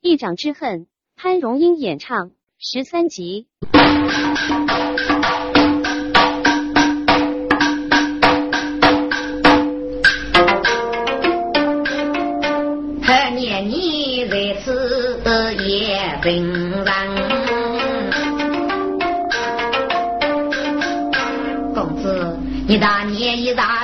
一掌之恨，潘荣英演唱十三集。何年你在此也平人？公子，你大年一大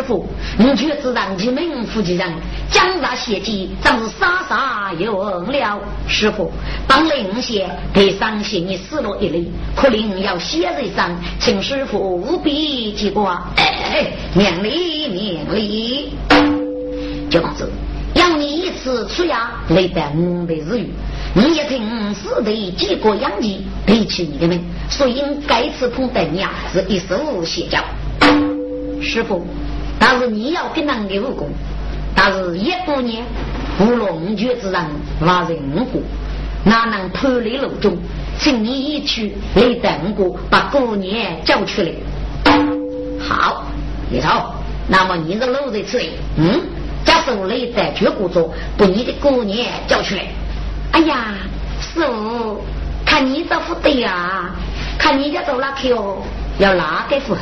师傅，你却只让其们夫妻人，江大血迹，真是傻傻又恩了。师傅，当令写给伤心你死了一类，可令要写人上，请师傅务必记挂。哎，免礼免礼，就公子。要你一次出衙，累得五百日语。你也听死的几个养鸡，背起你的命，所以该次碰等你啊，是一手邪教。师傅，但是你要跟人的武功，但是一过年不龙绝之人挖人过，哪能脱离路中？请你一去来等我，把过年叫出来。好，李超，那么你是路在此里，嗯？假手雷在绝骨中，把你的过年叫出来。哎呀，师傅，看你这副对呀，看你家走哪去哦？要哪个符合？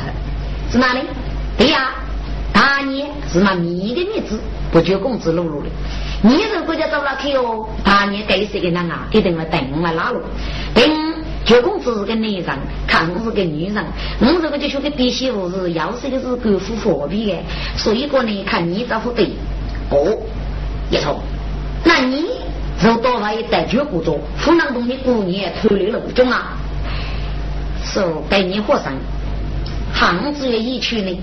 是哪里？对呀，大年是那你的名字，不绝公子露露的。你如果家走哪去哦？大年该谁给那啊？一定要等我拉路。等绝公子是个男人，看我是个女人。我这个就说个弟媳妇是，要是个是官府货币的，所以说呢，看你这副对。哦，一错，那你就多发一带绝骨中，湖南东的姑娘脱离了中啊，说给你和尚，杭子月一去呢，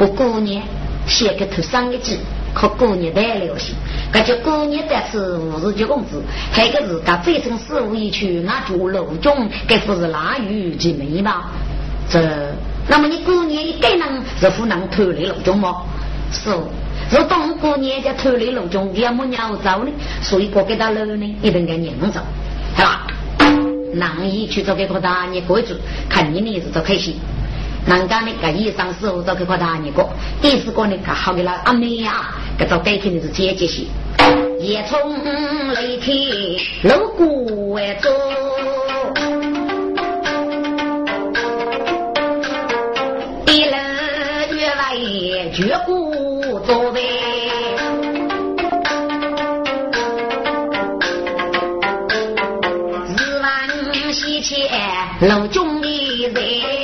不姑娘写个头三个字，可姑娘带了些，感觉姑娘但是五十九工资，还个是他非城事务一去，那住楼中，该不是腊鱼及梅吧？这，那么你姑娘一个人是湖南脱离了中吗？是。若当过年家偷来路中，也没鸟走呢，所以过给他路呢，一定该撵走，是吧？男一去做给个大年过主，看你呢是做开心。人家呢个医生师傅做给个大年过，第四个呢他好给了阿妹呀，给做改天的是姐姐些。夜从雷天路过外走，一人越来绝过。座位，日晚西前楼中的人。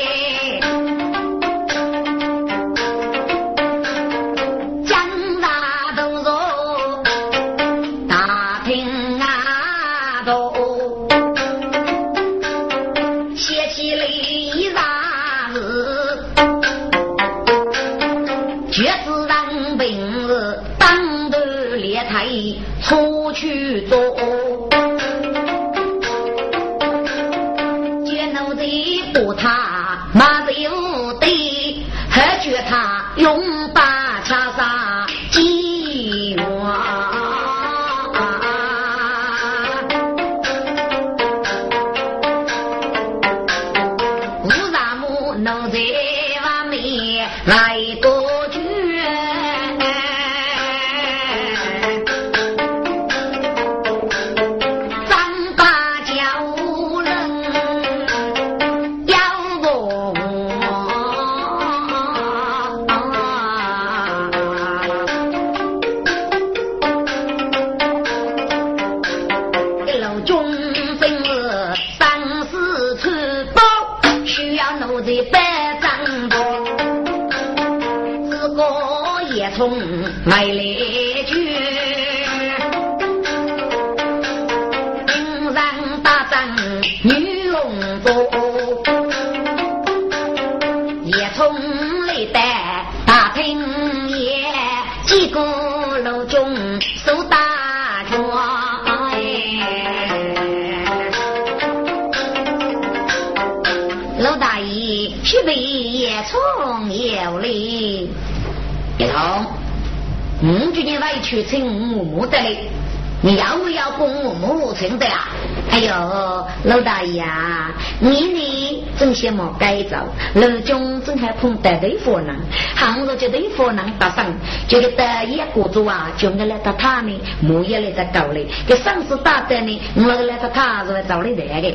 我母亲的呀？哎呦，老大爷啊，你呢正羡慕改造，老中正还碰得对佛呢，倘若这对佛能搭上，这个大爷国主啊，就我来到他呢，木也来在搞嘞，给上司打的呢，我来到他是来找你来的，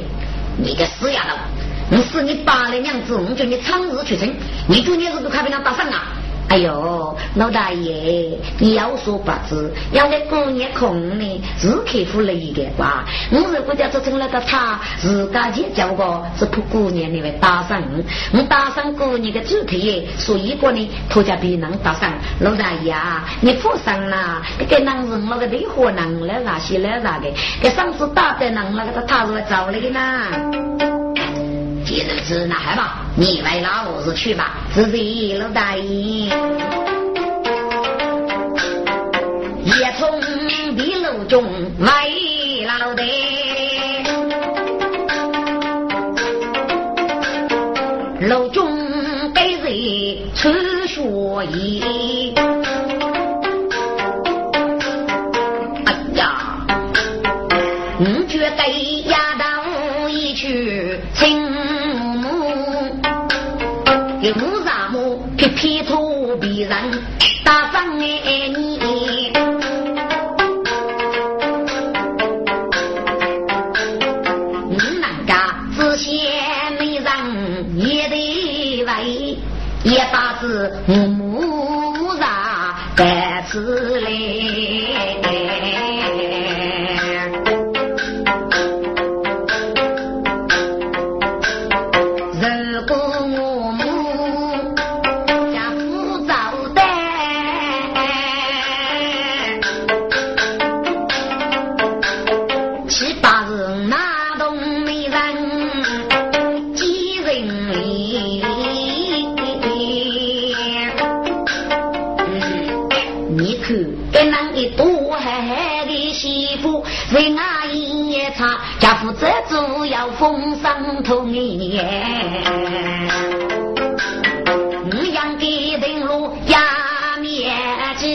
你个死丫头！你是你爸的娘子，我叫你长日出生，你就你是不快被他打上啊？哎呦，老大爷，你要说不知，要给过年空呢，是客户了一个吧？我如果叫做成了个他，自家就叫个是破过年的为打赏，我打赏过年的主题耶，所以过呢，托家别人打赏。老大爷，你放心啦，这个男人那个对火能来啥些来啥的，给上次打的人那个他是来找你的呢。既然是那好吧，你为老子去吧，自己老大爷。也从地楼中为老的，楼中给人出学艺。皮土皮人打上爱你，人家只嫌没人也得为，也把子霜透年，五羊的灯笼压面子，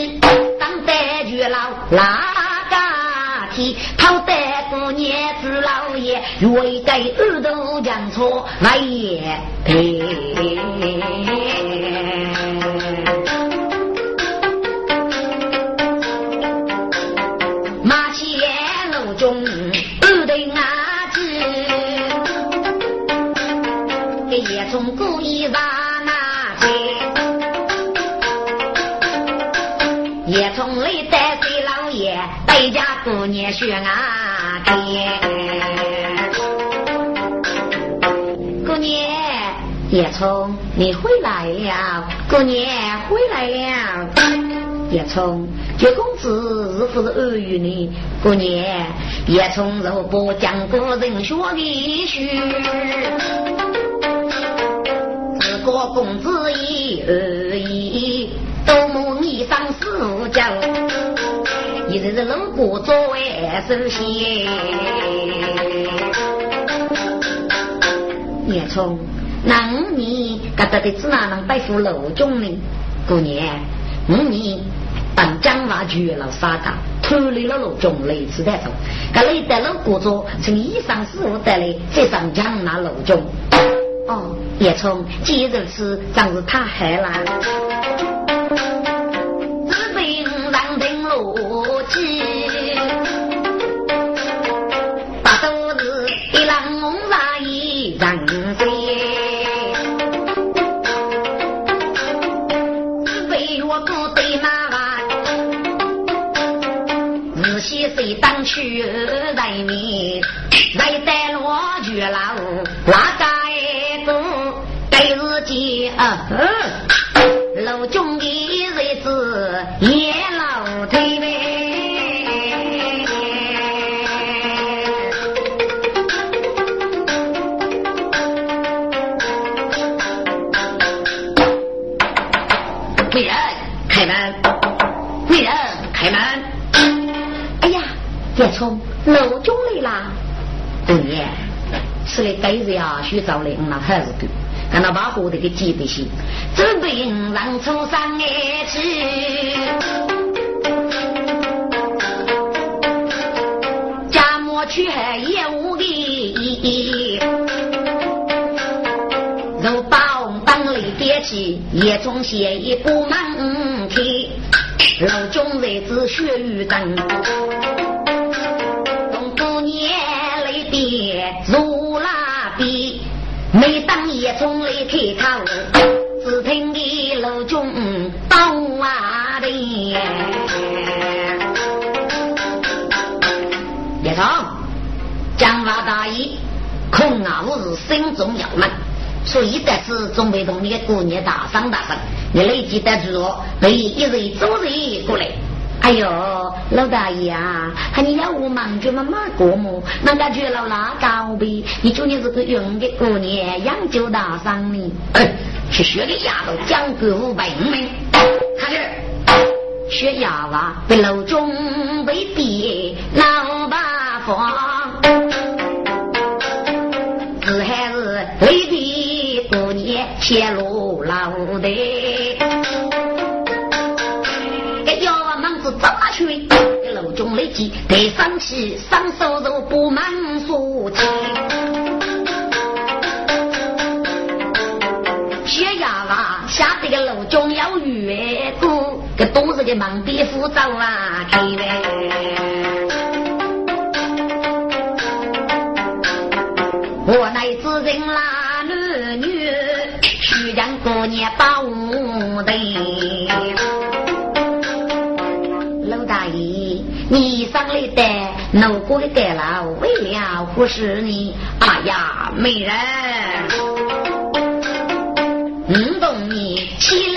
当得月老拉个提？讨得过年子老爷，愿意给耳朵讲错来也赔。过年学啊爹。过年叶聪你回来了，过年回来了。叶聪，这公子是不是耳语呢？过年叶聪肉不讲个人学的书。我公子一二一，多么你上四角，一日日路过作为首席。叶聪，那五年疙瘩的只哪能背负楼中呢？过年五年当江华绝了沙岗，脱离了楼中类似带走，搿类得了过作，从以上四五带来，再上江那楼中。哦，叶聪，既如此，真是太害了。去人民，来带罗绝老哪个？给自己啊，老中的日子是来给日呀，徐兆林那还是够。看到把火的给记得些，准备让出山去，去也无力。如包当里跌起，夜中写一部门开，楼中日子血雨灯。每当夜中来开口，只听的楼中报啊的。叶长，江华大义，恐啊我是心中要闷。所以，但是准备同你过年大伤大伤，你累积得住哦，被一人走人过来。哎呦，老大爷啊，喊你要我忙就慢慢过么？那感觉老拉高呗？你祝你这个用的过年养就大伤呢？哎，去学个丫头讲个五百门，看这学哑娃被楼中被逼老八方，只还是未必。过年铁路老的，得生气，上手肉不满数钱。小丫娃下这个楼中要越过，这都是个忙别浮躁啊，开呗。我乃知人啦。女须将过年保的，你上来的奴过的盖了，为了服侍你。哎呀，美人，嗯，懂你起来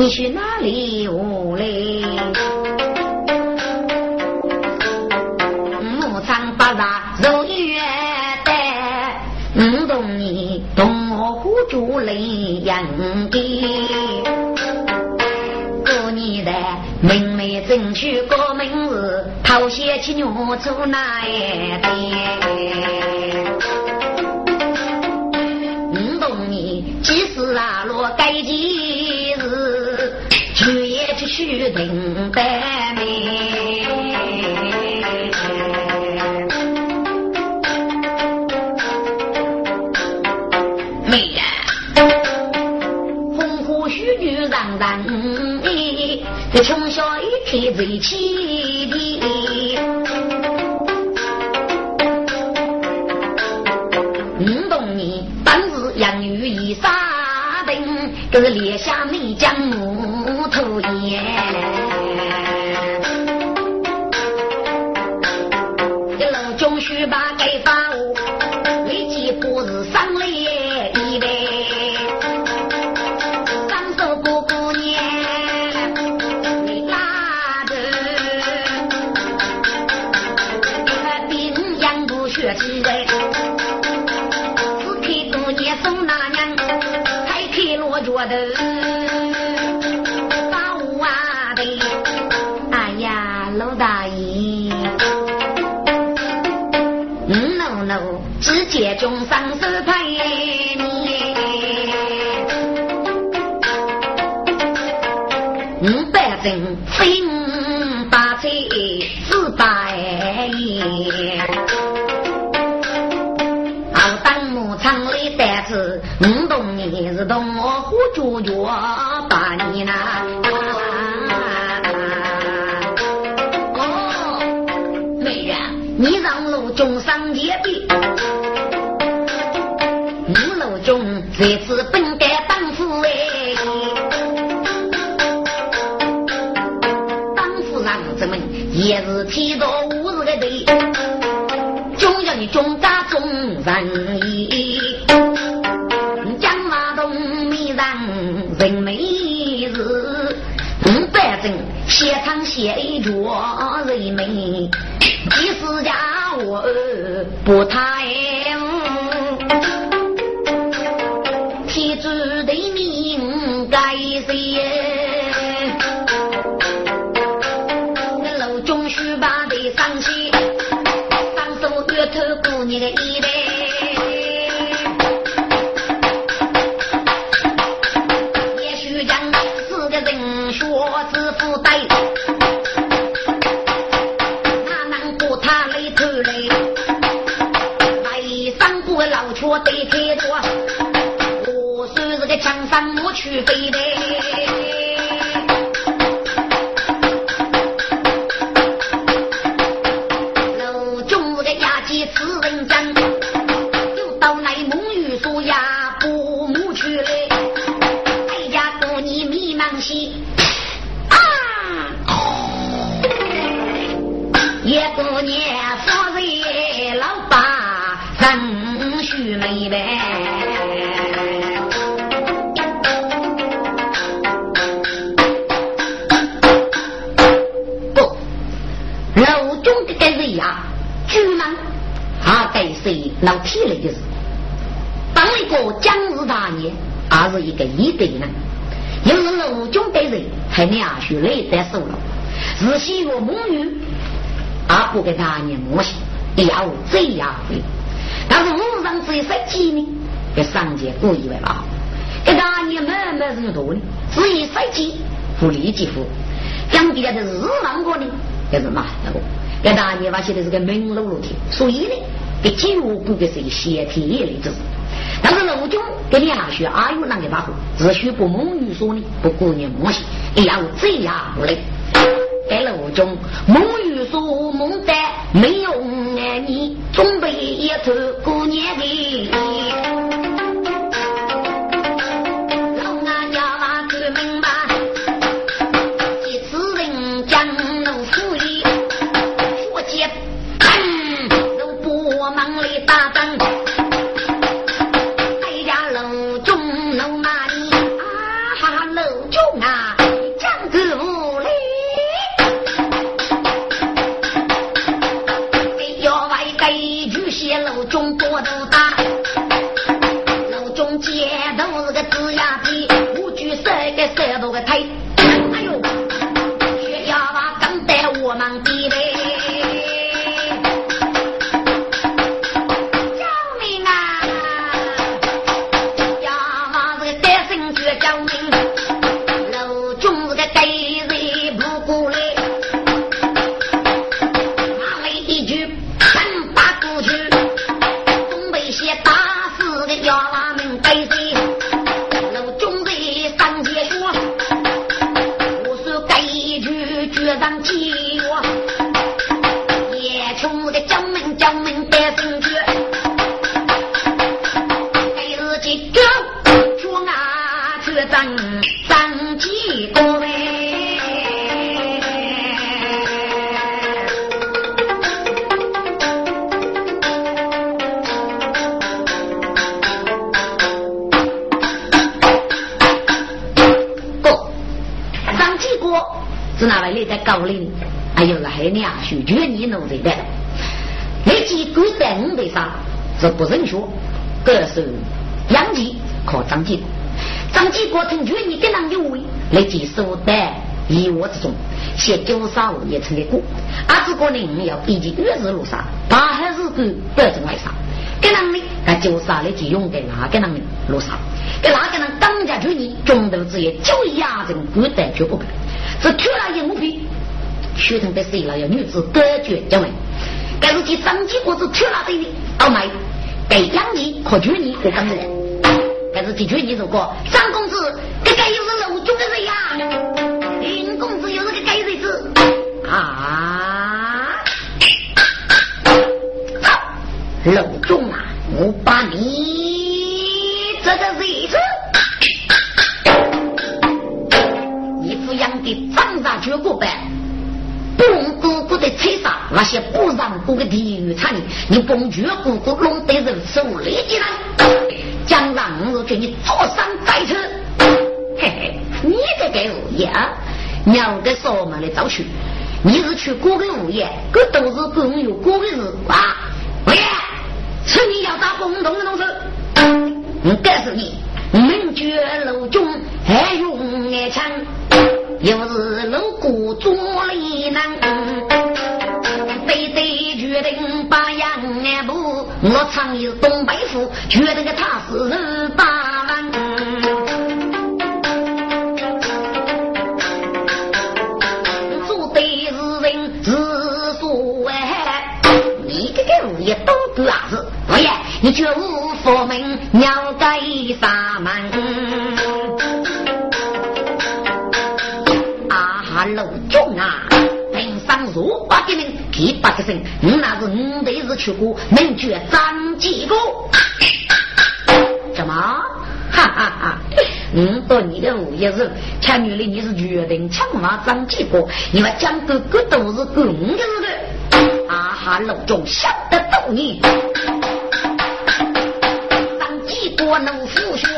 你去哪里？我来。牧场八大肉月带，五动你同我虎主来养的。过年的明媚争取过门日，讨些起牛出哪一边？五动你几时啊落该季？去去须等待美，人，风花雪月让人迷，这从小一天最起的，五冬年当时养育一沙灯，这是列下五百中要你中家中人义，江马东面上人美日，五百正写唱写着人美，第四家我不太。不给大爷摸西，也要这样会。但是路上只有十几呢，给上街故意为吧？给大爷慢慢是多呢，只有十几不立即付，讲别的日忙过呢，也是嘛那个，给大爷吧现在是个门路路的，所以呢。给金吾不给谁先天也来着，但是陆军给两学阿有那个把火，只需不蒙语说呢，不顾念模型，也要这样不嘞。给陆军蒙语说蒙得没有爱，你准备一头过年的。是不认学，这是杨继靠张继，张继国听劝你跟人有为，来接受的以我之中，写九杀五也成的过。阿子过呢，要以及月日路上，大海日干不正外上，跟人呢，那九杀来就用在哪个人路上？给哪个人当家劝你，中途之业就压人孤单绝不干，是突然，血统的谁了？要女子隔绝将来，但是给张继国是突然的傲慢。给养你可娶你，我讲的，但是的确你如果张公子，这个又是楼中的人呀，林公子又是个该日子啊，好，楼中啊，我把你这个日子，一副养的长大绝过般，不顾顾的那些不让过的地狱产业，你崩绝姑姑弄得人手里的人，将让我给你坐上再车。嘿嘿，你这个物业，鸟个什么的早去？你是去过个物业，这都是公有过的事啊！物业，是你要打公动的东西，我告诉你，门绝楼中还用爱枪，又是楼鼓做里难，非得决定把杨安部，我常有东北府，觉得个他是八万。也都个子，我也你绝无佛门鸟盖沙门。个人，几百个人，你那是五辈子去过，能绝张几个？怎么？哈哈哈！嗯，到你的物业是，前女的你是决定抢马张几个？你们讲个个都是公的的。啊哈！老钟晓得到你，当几国能服学，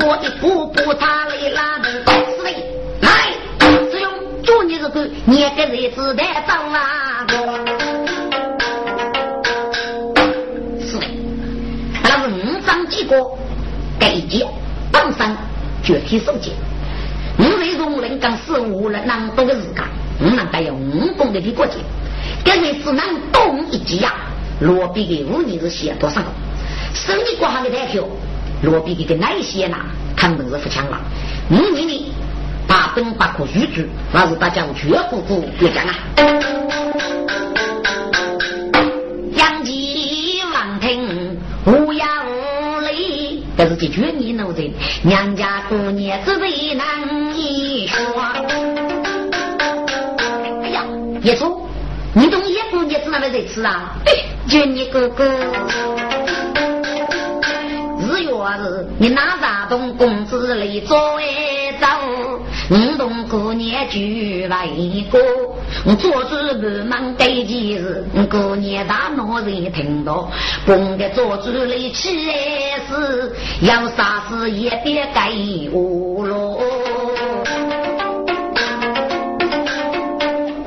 当几个一步步他来拉门，是嘞，来，只用做你这个捏个日子的走啊，是嘞，那是五张几个，给接本身具体手机。五位容人讲是无人能懂的时间，我们带有五公的的国家，跟你只能懂一级呀。罗比的五年是写多少个？生意过行的代表，罗比的个那些呢？肯定是不强了。五年里八本八科预注，那是大家绝不不别讲啊。杨继王听无恙。这是解决你奴人，娘家过年只为难你说。哎呀，叶叔，你懂叶姑娘是哪位在吃啊？哎就你哥哥，日月日，你拿啥东工资来做哎走？五动过年就来过，我做主不忙对件事，过年大闹人听到，蹦个做主来起事，有啥事也别给我喽。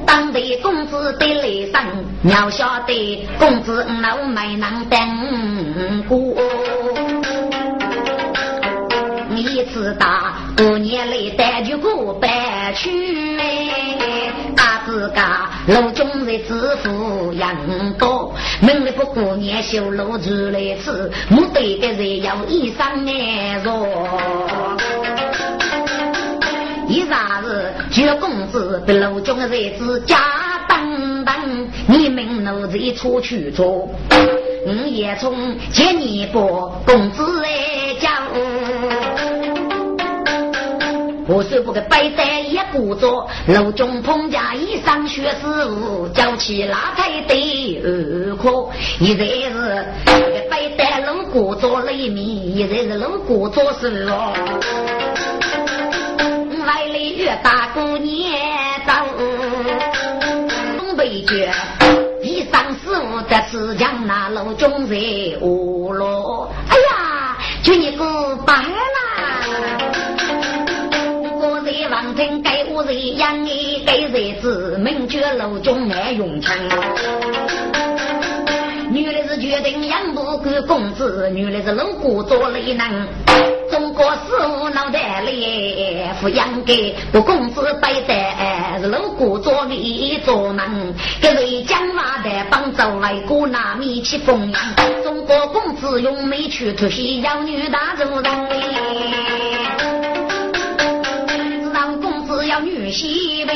当地工资得来上，要晓得工资老没能等过。一次大过年来带就过百去，大自家路中日子富养多，明日不过年修路出来吃，我对的人要衣裳难着。一啥子就工资被路中的日子家当当，你们奴才出去做，我也从接你拨工资来我虽不给白带也不做，楼中彭家一上学师傅，教起拉太得二科。一在是白带楼过做雷米，一在是楼过做事哦。来了越大过年早，东北角一上师傅在吃江那楼中在卧落。哎呀！就你个白。我在王庭给我在养你给日子，名绝楼中爱用枪。女的是决定养不给公子，女的是老姑做雷能。中国事务脑袋里抚养给不公子白在是老姑做理做能。给谁讲话的帮助外国拿米去供养。中国公子用美去突袭妖女大主人。让公子要女婿呗，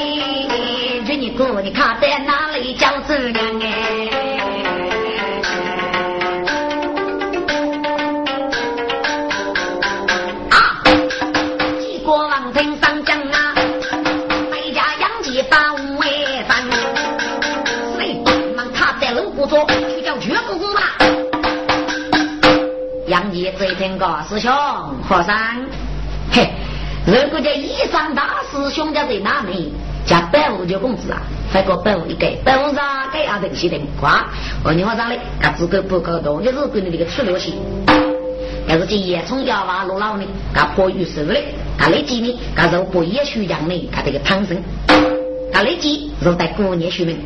这你哥你看在哪里叫子娘哎？这听个师兄和尚，嘿，如果叫一上大师兄家在哪里？加百五九公子啊，还个百五一个，百五上给阿东西的瓜。我你和尚嘞，他资格不够多，就是给你这个出流行。要是这野葱要娃落老呢，他破玉手嘞，他来几呢？他肉不也许养呢？他这个汤生，他来几肉带过年续命，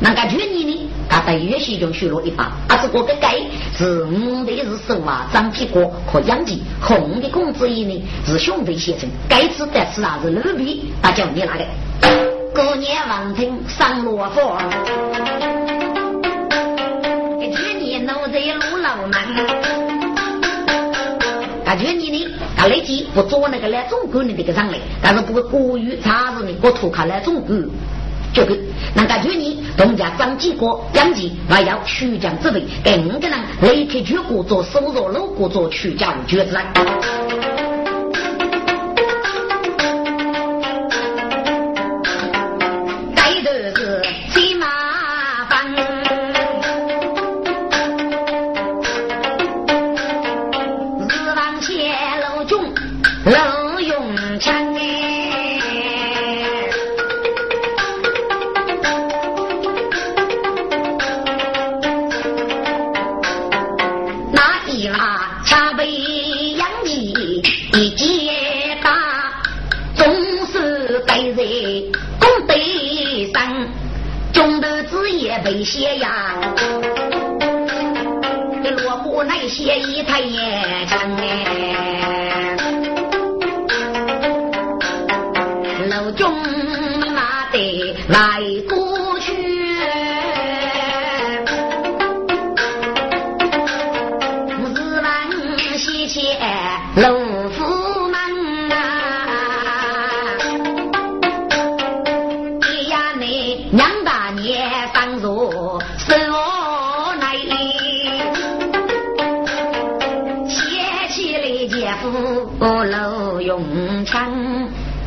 那个去年呢？他在岳西中学了一把，啊，是我个该是五的是手啊，长屁股可养鸡，红的公子一呢是兄弟写成，该吃的吃啊是牛皮，他叫你哪个？过年王庭上罗佛，去年奴在路老门，他去年呢，他来几不做那个来中国的这个上来，但是不过过于差事呢，我图看来中国。这个，那个去年东家张继国杨继还要曲江之位，给五个人离开全国做收入路国做曲江决战。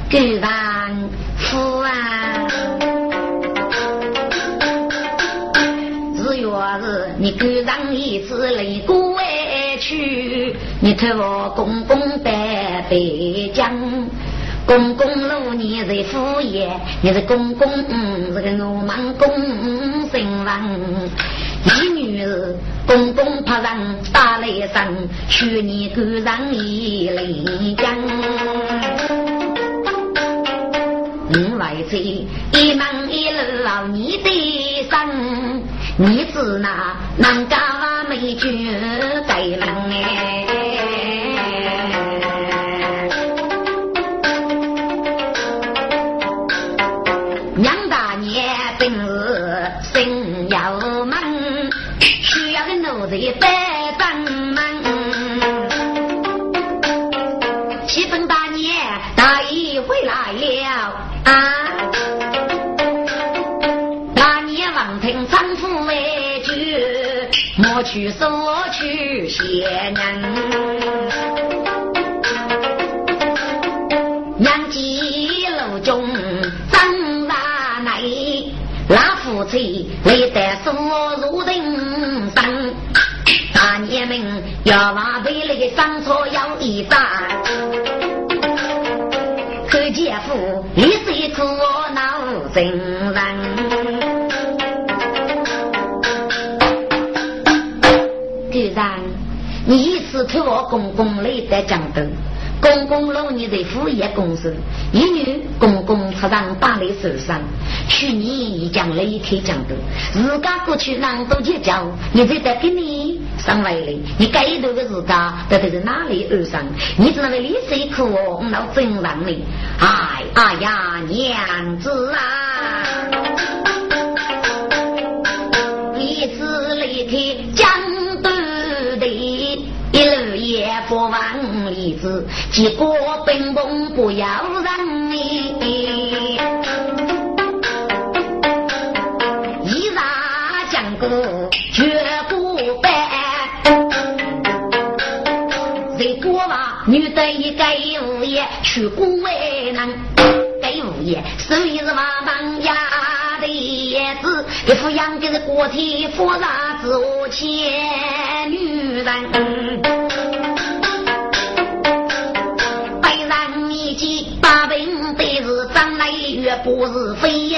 固然夫啊，只要是你固然一次泪过委屈，你托我公公白白将，公公老你是敷衍，你是公公是个鲁莽公身王，一女儿公公怕人打雷声，去你固然一泪讲。另外这一门一路你的生，你知那南家美眷在人哎，要个奴才帮帮忙。七分大年大姨回来了。啊！那年王庭丈夫为君，莫去索取贤人。娘记楼中张大奶，那夫妻累得所入人。爷们要往背里上错要一战。可姐夫，你是一颗脑真人。局长，你一次推我公公来在江头。公公老年在副业公司，一女公公出上打雷受伤，去年已将雷开江头，自家过去难多结交，你再得给你上来了，你该头的自家到底是哪里而上？你只能为你谁苦哦，老真让你，哎哎呀，娘子啊，你是雷开江头的，一路也不忘。例子，结果本本不要人你，一杀将个绝不败。在国外，女的一个物业去国外难，该物业手艺是瓦当家的子，一副养的是国体复杂之前女人。不是非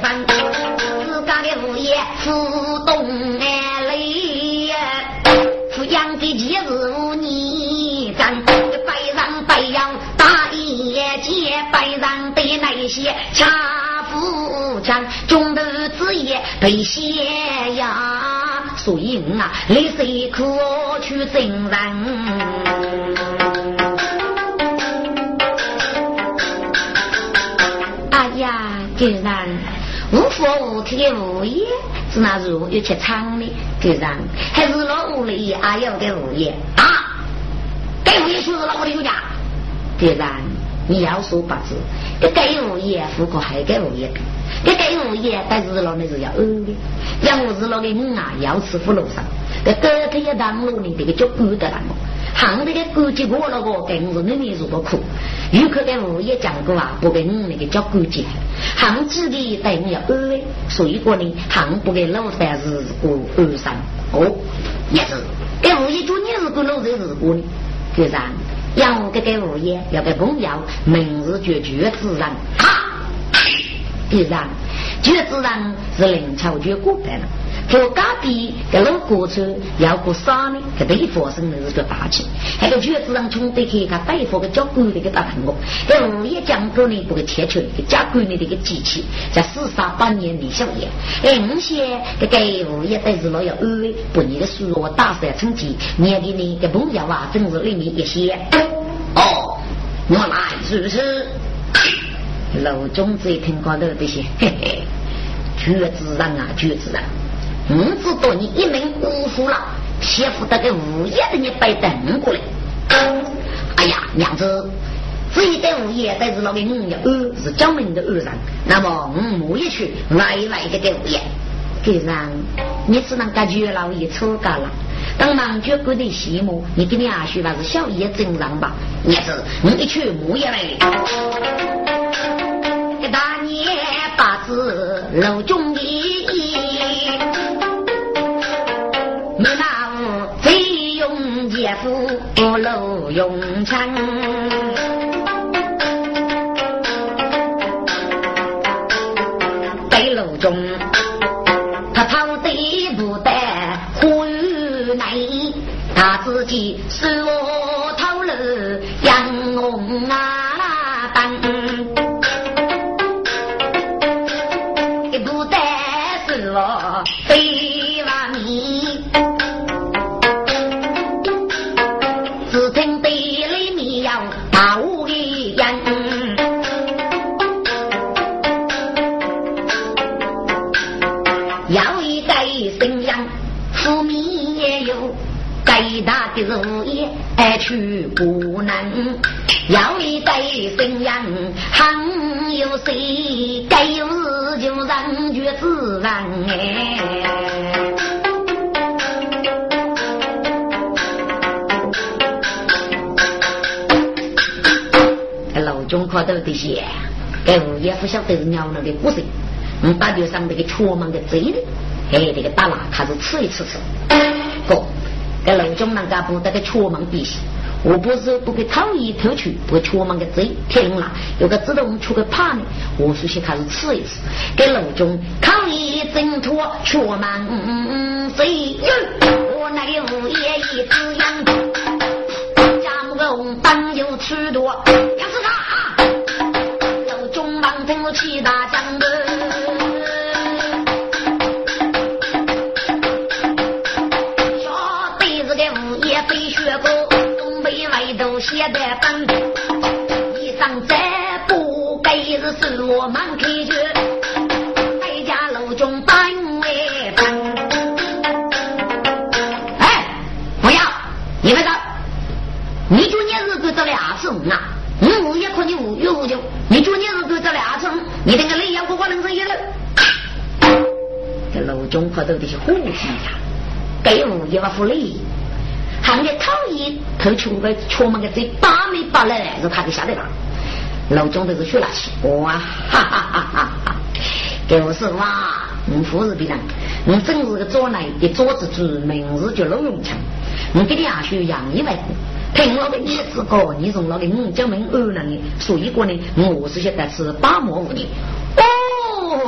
凡，自家的物业自动来累，富养的几日无泥咱白上白羊大业界，白上的那些恰富强，中头之业被歇呀，所以啊，泪水可去承认？哎呀狗人无福无天的物业，是那如有去厂的狗人，还是老屋里阿要的物业啊？该物业就是老屋里有家。狗人，你要说不知，这该物业户口还该物业，这该物业但是老那是要饿的，养我是老的人啊，要吃葫芦上，这隔天一当路呢，这个叫狗的了。行那个估计过了个，更是那面如果苦。有可能物业讲过啊，不给你那个叫估计。行自己等于要安慰，所以说呢，行不给老板是过安生。哦，也是。给物业做你是过老板是过呢，对上。要给给物业要给朋友，明日就绝自然。啊，对上，绝自然是灵巧绝过来了。做隔壁个老过车要过啥呢？这对发生的是个大气，那个橘子上穷得去，他对付个交管的个大朋友，这物业讲过呢，不个贴出个交管的这个机器，在四三八年李小燕，哎，五些这个物业但是老要安慰，不你的书我大三成绩，年给你个朋友啊，真是里面一些。哦，我来是不是？老总子一听高头这些，嘿嘿，橘子上啊，橘子上。我知道你一门辜负了，媳妇得个物业的你白等过来。哎呀，娘子，这一代物业但是老给五要二是江门的二人，那么我母也去来来这个物业，给上你只能感觉老爷出家了。当忙觉过的羡慕，你给你阿叔还是小爷正常吧？娘子，你一去母也来。一大年八字老中你那贼用姐。夫楼永昌，北楼中，他讨地不得呼来，他自己是我讨了杨红啊当，不得是我非代信仰，还有谁？该有日就人觉自然哎。老中看到这些，该物业不晓得是鸟了的故事。嗯，大街上那个雀门的贼的，哎，这个大拉他是吃一吃吃，哥。在楼中那个不得个雀门必须，我不是不给讨厌偷去，不给出门个贼天了，有个自动出个怕呢，我首先开始吃一次，给楼中抗议挣脱出门贼，我那个物业一只羊。龙当有尺度，杨子他，楼中忙听我七大江的。中可都得是虎皮呀，给五也不服力，行业讨厌偷穷个出门个嘴八米八来是他给吓得了。楼中都是学那些，哇哈哈哈哈哈！给我说哇，你富士别人，你真是个做来的桌子主，名字叫陆永强，你给你阿叔养一万。听了个叶子哥，你从老个五角门二人的，所以过呢，我是现在是八毛五的。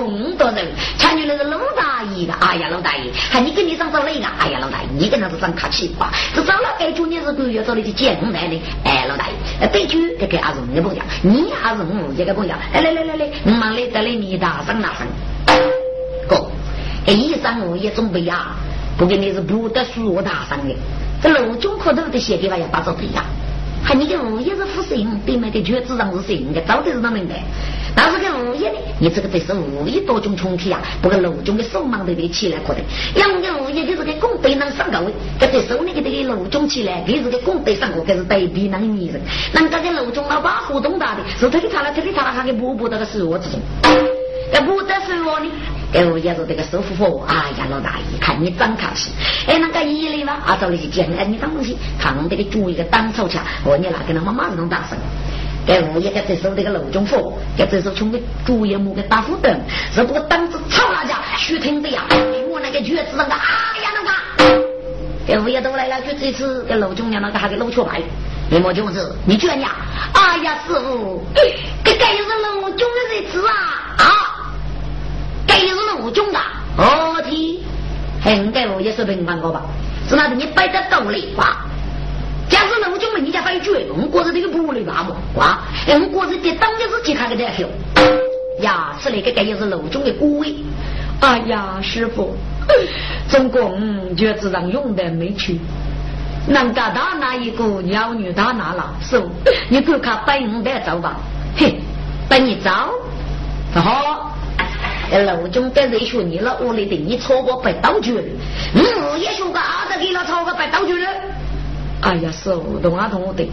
五多人，前女那个老大爷的，哎呀老大爷，还你跟你上找哪个？哎呀老大爷，你跟他是长客气话，这找了该主你是都要找你去见来的。哎老大爷，哎对句给给阿荣的不讲，你阿荣这个不讲，哎来来来来，我们来得来你大声大声。哥，一上我也准备呀，不给你是不得说大声的。这老中可头的写地方也把着不一样，还你个物业是负责人，对面的全职上是谁？应该早都是那明白。但是个物业呢，你这个得是物业多种群体啊，不过楼中的手忙得得起来可得。两个物业就是个工队能上岗位，这对手那个这个楼中起来，给是个工队上岗，这是对比那个女人。那这个楼中老板活动大的，是特别他了，特别他了，他给补补那个生活之中。这不得生活呢？哎，我也是这个收服服，哎呀，老大爷，看你长卡戏，哎，那个一类嘛，啊，找你去讲，哎，你当东西，看我们这个主一个单抽枪，我你那跟他妈妈这种大声，哎，我也该这手这个楼中府，该这手从个主业木个大斧灯，是不个胆子吵那家，虚听的呀，我那个瘸子那个，哎呀，那个，哎，物业都来了，就这次给楼中娘那个还给搂出牌，你莫君子，你居然呀，哎呀，师傅，这该是楼中的日子啊，啊！该是陆中的，哦天，很该我也是平凡过吧？是那你摆得道理哇？假如陆中们你家摆绝，我过着这个玻璃吧么？哇，我过着这当的是健康的在笑。呀，是那个该也是陆中的古味。哎呀，师傅，总共就只让用的没去，能达到那一个鸟女打那了，是你给我看摆五百走吧？嘿，摆你走，好。楼中跟人说你了，屋里的你超过百刀具了，我也说个阿德给了超过百刀具了。哎呀，师傅，同啊同的，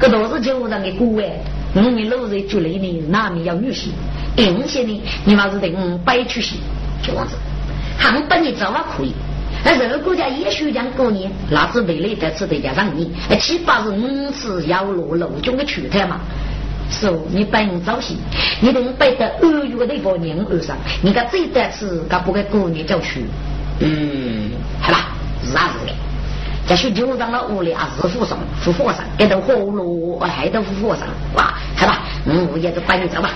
这都是旧人的古哎。我们老人住里呢，哪面要女婿？硬些呢，你妈是得五百出息，这样子。还把你走啊可以，那这个国家也许讲过年，那是为了在此的加上你，七八是五次要落楼中的去台嘛。你摆你早些，你等摆到二月的那个年二上，你看这段是他不该过年就去。嗯，好吧，是啊是的。再去就让了屋里啊，是和尚，是和尚，给到火炉还得是和尚，哇，好吧，嗯，也就摆你走吧。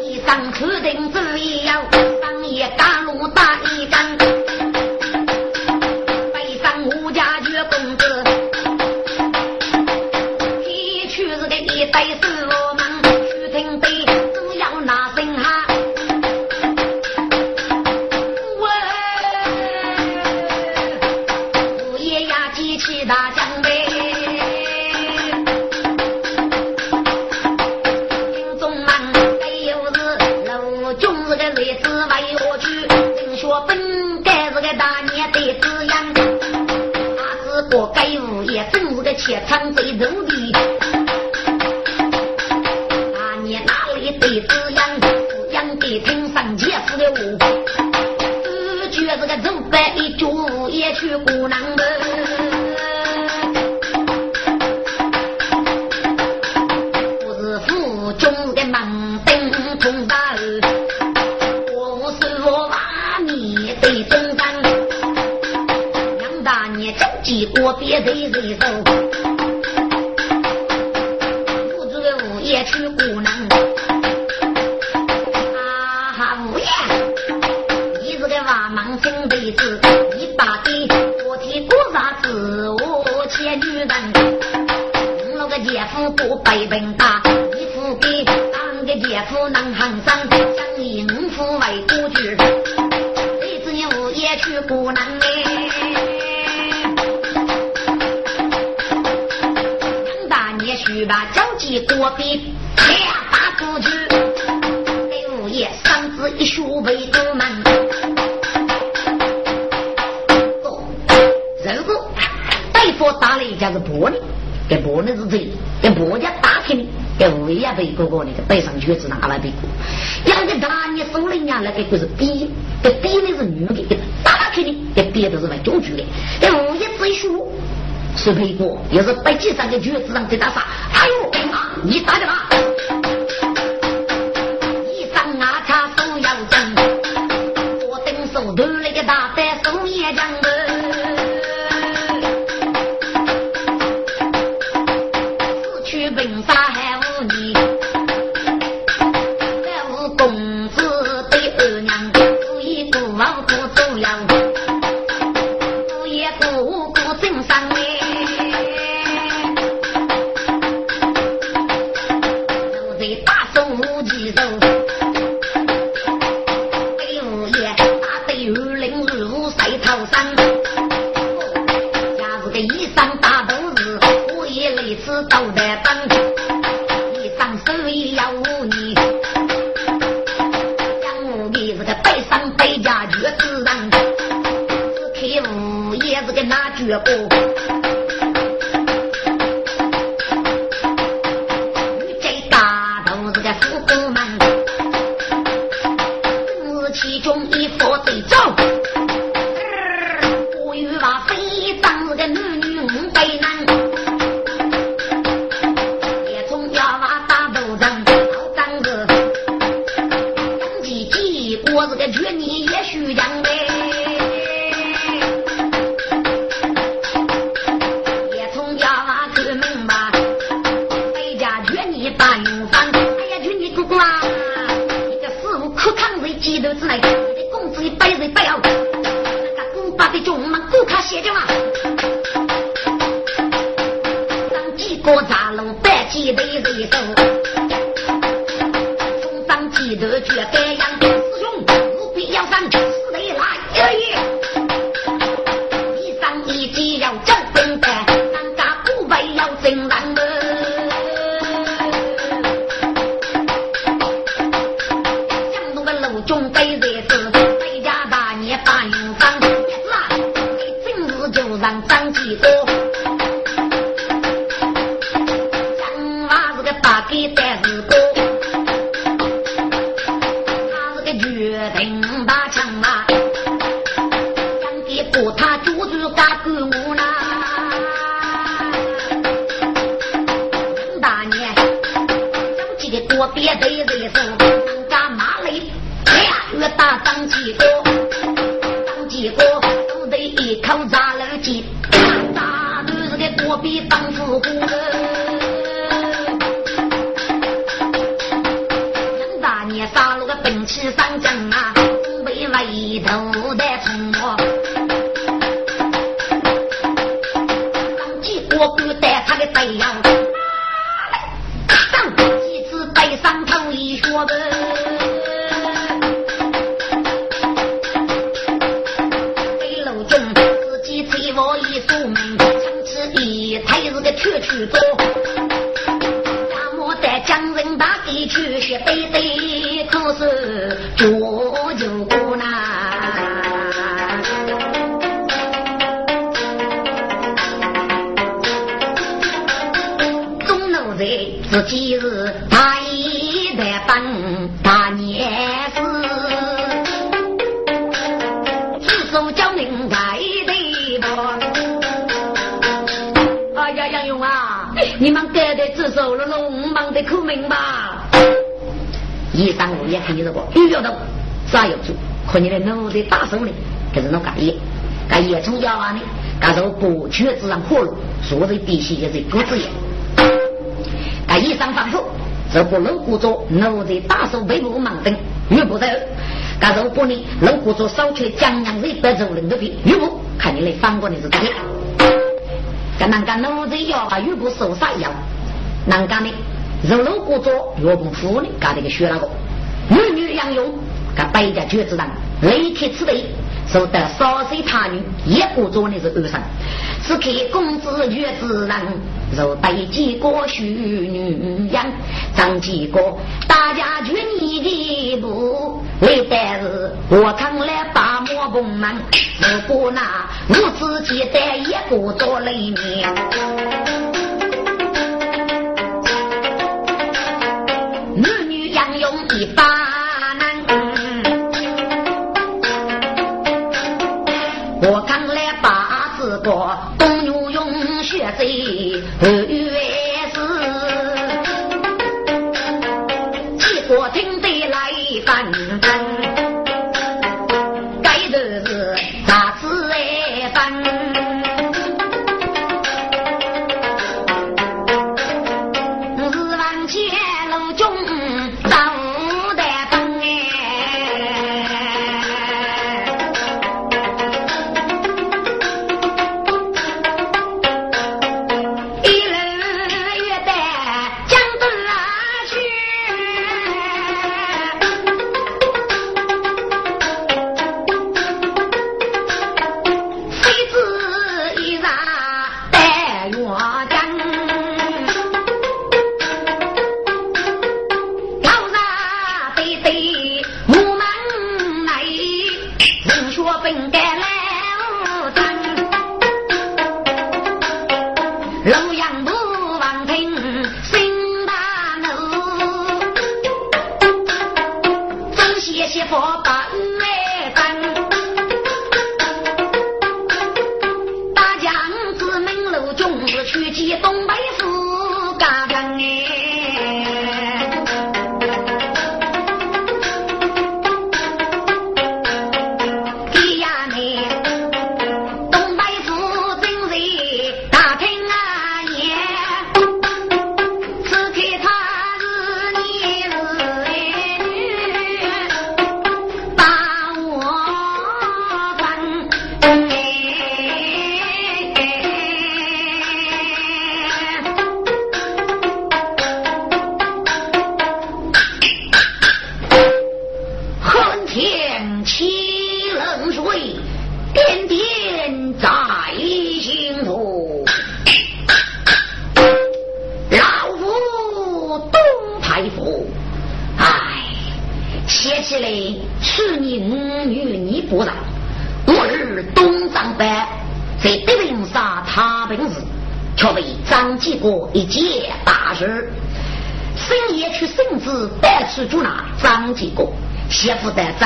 一上车顶子也要上一赶路打一杆。一脚也去鼓囊的。不是府中的盲灯通道，我是我把你得正当，杨大爷着急过别人人手。把交际过比两大国君，给午夜嗓子一说为都门。我打了一家子玻璃，给玻璃是这，给婆家打开的，给物业被哥哥那个背上去是拿来的。要给大你手里伢那个就是笔，给笔的是女的，给打开的，给别的是卖酒具的。给物业这一说，是赔过，要是白地上的橘子上在打啥？你大手无几声。我他就是花姑我啦，我别的人是干嘛嘞？哎呀，打当几个，当几个都得一口脏。瘸子上火炉，所在必须也是各自也。他一上放手，这不露骨着，奴才打手背部忙等，玉不走。他如果你楼鼓着少去江洋人白族人的皮，玉不看你来反过你是对。干那干奴才要把玉不手杀腰，南干的，肉肉骨做岳不夫的，干这个学那个，女女杨勇，干百家绝子人，雷克此地。受得少岁他女，一个做的是二生，只看公子绝子人，若得几个许女样，张几个大家军你的步，为的是我扛来把莫崩门，如果那我自己带一个做里面，我刚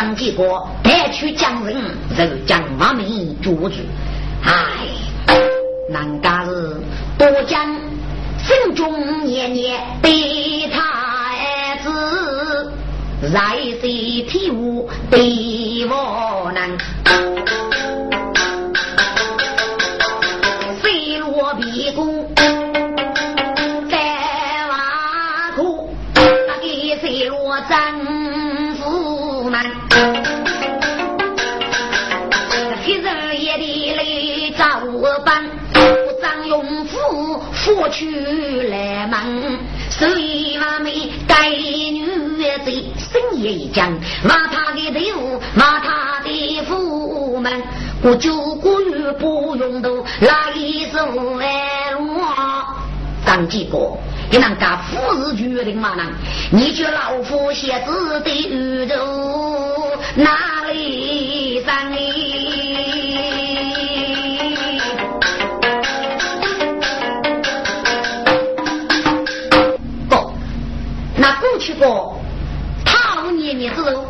张继国带去江人，就将马名捉住。唉，难家是多将心中年年悲太子，在谁体悟对我难？飞落鼻骨夫佛去来忙，所以妈咪该女子深夜一讲，骂他的队伍，骂他的夫们，我就过于不用都来走来路，张继国。你能干富士决定吗？能？你觉老夫写字的宇宙哪里上哩？去过，他五年年之后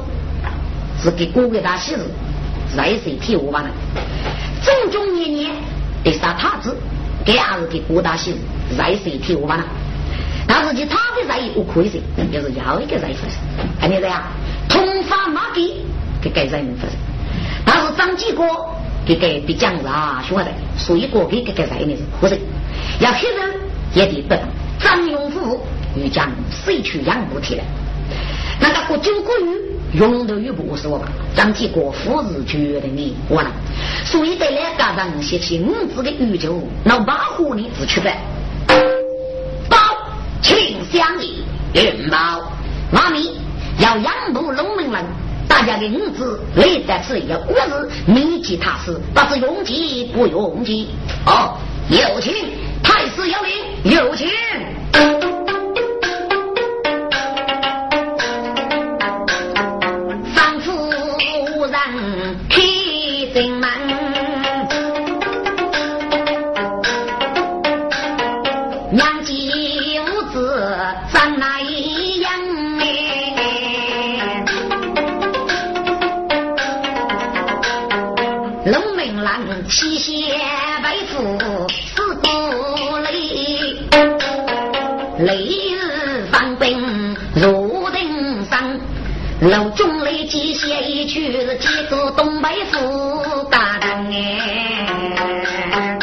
是给国给大喜事，在谁替我吧呢？正中年年得杀太子，给儿子给国大喜事，在谁替我吧呢？但是就他的人我可以说，就是要一个人发生，还没这样，通发马给给给人发生。但是张继国给给比讲啊，兄弟，所以过给给给人的是不是？要黑人也得不能。张永福又讲谁去养不起来？那个国军国语用的又不是我吧？张继国夫子觉得你我呢，所以在两个人写起五子的宇宙，那八虎呢只去办。云宝，妈咪要养不农民们，大家的儿子累得吃一锅子，米吉他是不是用计不用计？哦，有请太师有令，有请。楼中来记写一曲，几个东北府大人哎，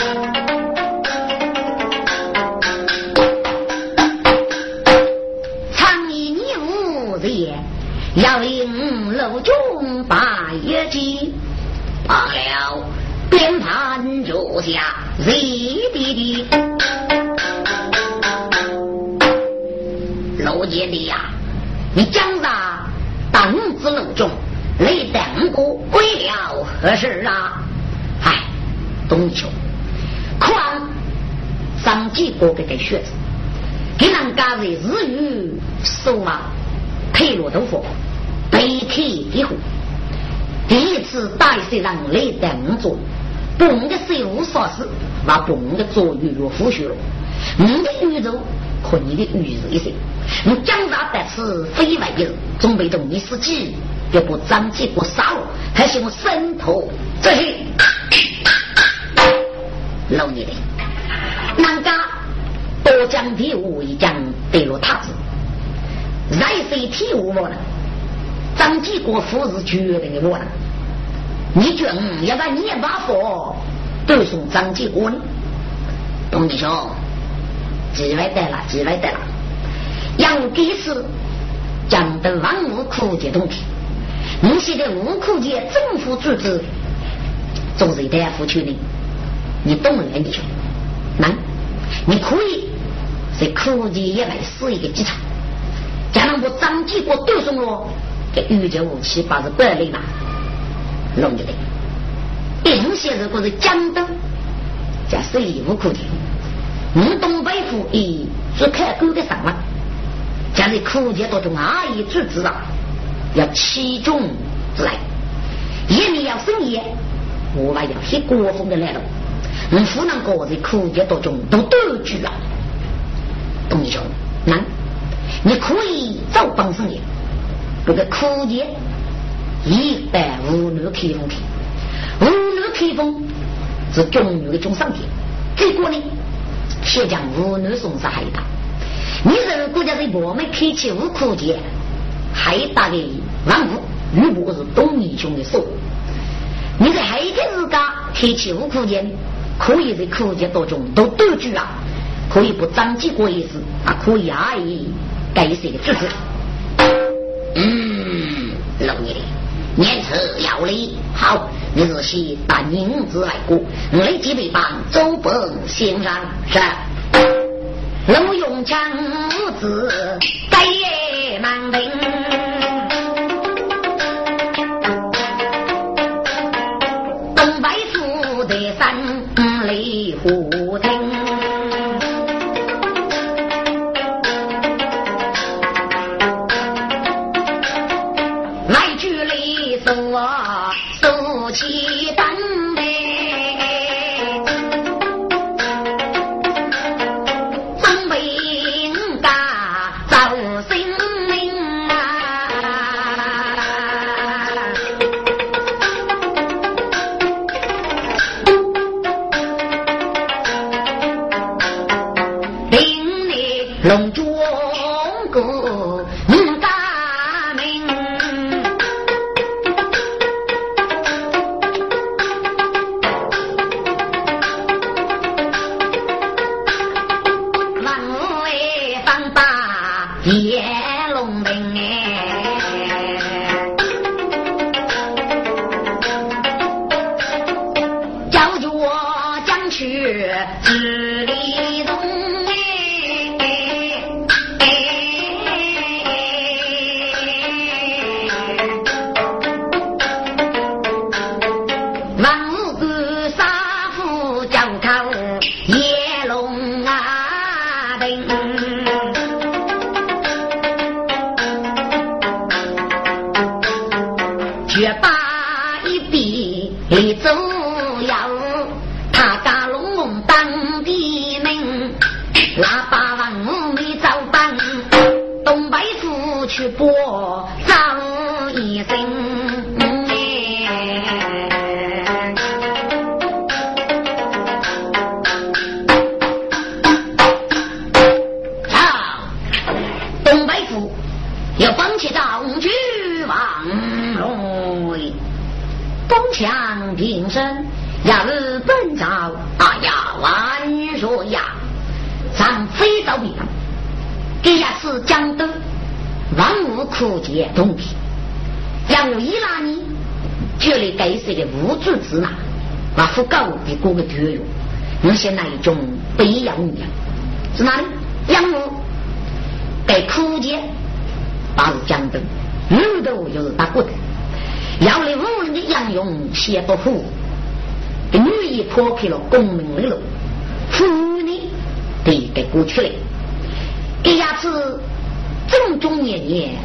唱一你无人，要领楼中把月记，罢了，鞭炮坐下，热滴滴，楼姐弟呀，你讲啥？当子楼中，雷等哥归了何事啊？哎，东秋，看张继国给个学子，给人家在日语说嘛，配罗豆腐，背体一壶。第一次带谁让雷等做，蹦的手无所事，把蹦的做鱼肉腐血了，你的宇宙和你的鱼肉一些。你江大得此非外人，准备动你司机，要不张继国杀我，还是我生头这些老你的，人家多讲的我一讲得了他子，再谁替我了？张继国夫是决定的我了，你军要把你把火都送张继国呢？东弟兄，几位得了，几位得了。杨给是讲的万物枯竭东西，你现在无苦节政府组织做谁大夫去呢？你懂了没？难，你可以在苦节也来试一个机场，将来我张继国都送了给宇宙武器，把这白领拿弄就得。并且如果是江东加十一无苦节，你东北府一是开沟的上了。将来苦节多种阿姨组织啊，要其中之来，一面要生意，我还要些国风的来了。你湖南各在苦节多种都多聚啊，东兄，那你可以找帮生意，这个苦节一百五六开封天，五六开封是中原的中上天，结果呢，先将五六送上海大。你这个国家在我们开启五苦节，海大的万物，如果是东英雄的手。你在海天日家开启五苦节，可以在苦节当中都多聚啊，可以不张继国意思啊，可以阿姨改一些支持。嗯，老爷，念此要礼好，你日系大银子来过，来几位帮周伯先生是。龙永强子盖满门，龙卷风。那一种悲养女，是哪里？养我该苦见，把是江东，路头就是打过的。要来无人的杨勇先不服，女也破开了功名的路，妇女呢得给过去了。这下子正中年年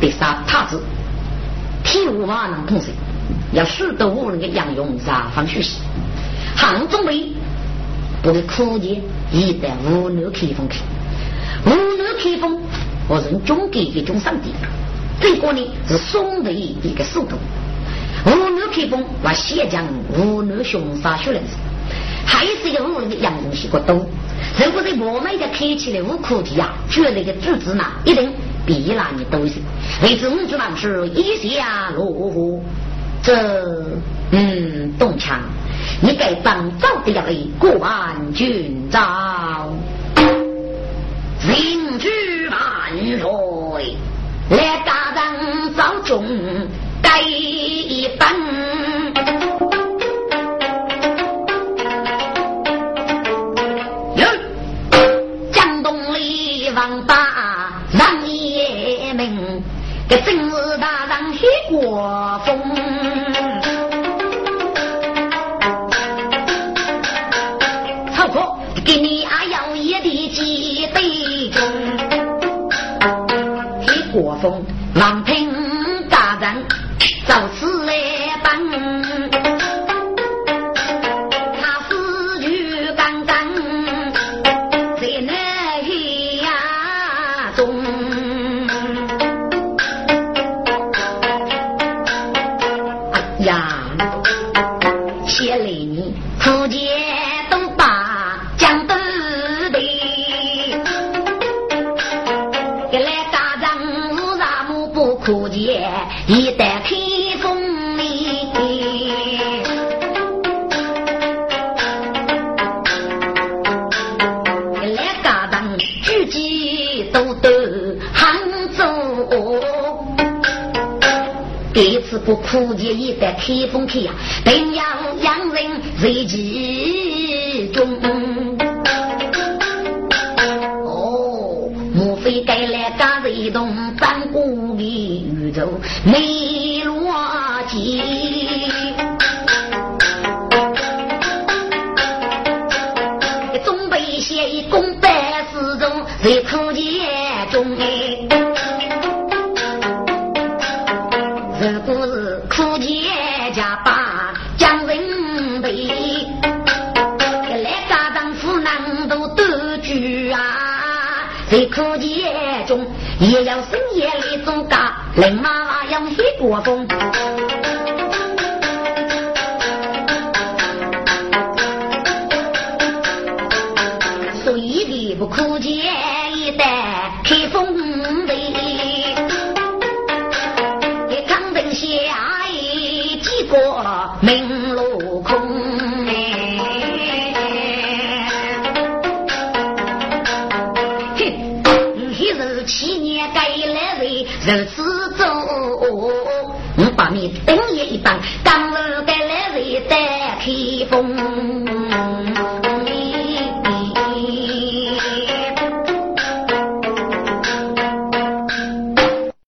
得杀太子，替我马能同谁？要许多无人的杨勇杀方学习，汉中尉不得苦见，一旦无能开封去，无能开封，我人中给一种上帝。这个呢是宋的一个速度，无能开封把谢将无能凶杀血人，还是一个无能的杨勇西国都。如果在我们的开起来无苦的呀，绝那个组织呢，一定比那你多些。为此，我们只能是一下落户。这嗯，动枪，你该帮早的要为冠军招，领举万岁。来大人早中该一本，哟，江东里王八让爷们，给正是大人黑国风，给你啊，摇曳的几杯钟。国风一旦开封去呀，定要洋人在其